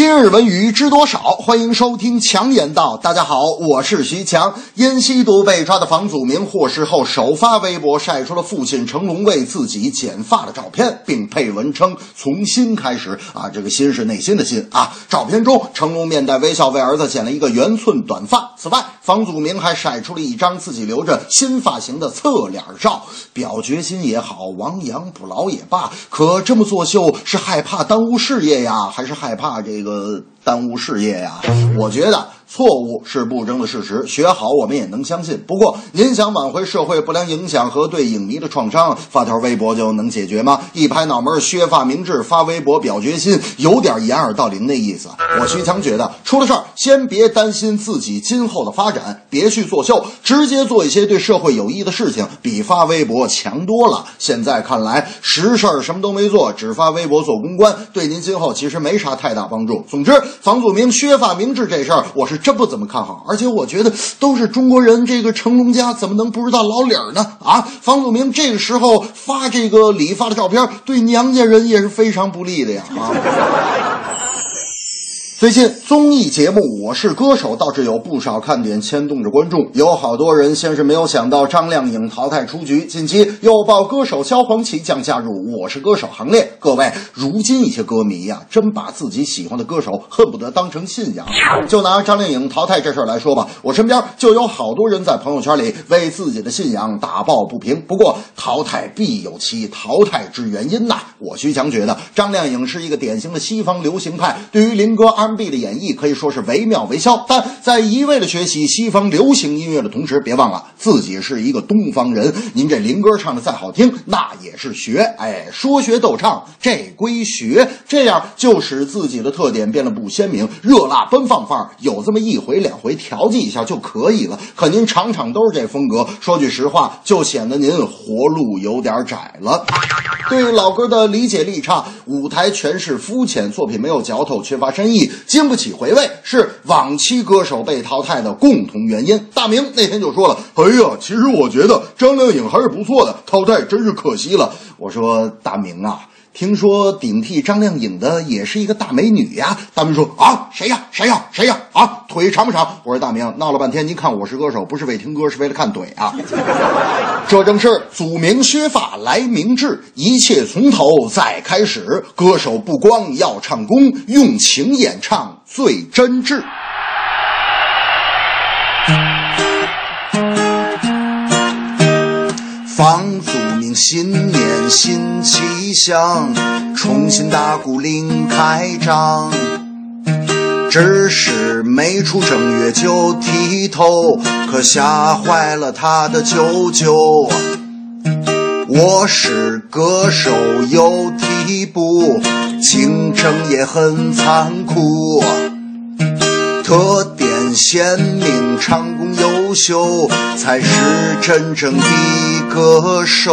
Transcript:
今日文娱知多少？欢迎收听强言道。大家好，我是徐强。因吸毒被抓的房祖名获释后，首发微博晒出了父亲成龙为自己剪发的照片，并配文称“从心开始”。啊，这个心是内心的心啊。照片中，成龙面带微笑为儿子剪了一个圆寸短发。此外，房祖名还晒出了一张自己留着新发型的侧脸照，表决心也好，亡羊补牢也罢。可这么作秀是害怕耽误事业呀，还是害怕这个我耽误事业呀？我觉得。错误是不争的事实，学好我们也能相信。不过，您想挽回社会不良影响和对影迷的创伤，发条微博就能解决吗？一拍脑门，削发明志，发微博表决心，有点掩耳盗铃的意思。我徐强觉得，出了事儿先别担心自己今后的发展，别去作秀，直接做一些对社会有益的事情，比发微博强多了。现在看来，实事儿什么都没做，只发微博做公关，对您今后其实没啥太大帮助。总之，房祖名削发明志这事儿，我是。真不怎么看好，而且我觉得都是中国人，这个成龙家怎么能不知道老理儿呢？啊，房祖名这个时候发这个理发的照片，对娘家人也是非常不利的呀！啊。最近综艺节目《我是歌手》倒是有不少看点牵动着观众，有好多人先是没有想到张靓颖淘汰出局，近期又报歌手萧煌奇将加入《我是歌手》行列。各位，如今一些歌迷呀、啊，真把自己喜欢的歌手恨不得当成信仰。就拿张靓颖淘汰这事儿来说吧，我身边就有好多人在朋友圈里为自己的信仰打抱不平。不过淘汰必有其淘汰之原因呐、啊。我徐强觉得张靓颖是一个典型的西方流行派，对于林哥 R&B 的演绎可以说是惟妙惟肖，但在一味的学习西方流行音乐的同时，别忘了自己是一个东方人。您这灵歌唱的再好听，那也是学，哎，说学逗唱这归学，这样就使自己的特点变得不鲜明，热辣奔放范儿有这么一回两回调剂一下就可以了。可您场场都是这风格，说句实话，就显得您活路有点窄了。对老歌的理解力差，舞台诠释肤浅，作品没有嚼头，缺乏深意。经不起回味，是往期歌手被淘汰的共同原因。大明那天就说了：“哎呀，其实我觉得张靓颖还是不错的，淘汰真是可惜了。”我说：“大明啊，听说顶替张靓颖的也是一个大美女呀。”大明说：“啊，谁呀？谁呀？谁呀？啊，腿长不长？”我说：“大明，闹了半天，您看《我是歌手》不是为听歌，是为了看腿啊。”这正是祖名削发来明志，一切从头再开始。歌手不光要唱功，用情演唱最真挚。方祖名新年新气象，重新打鼓另开张。只是没出正月就剃头，可吓坏了他的舅舅。我是歌手有替补，竞争也很残酷。特点鲜明，唱功优秀，才是真正的歌手。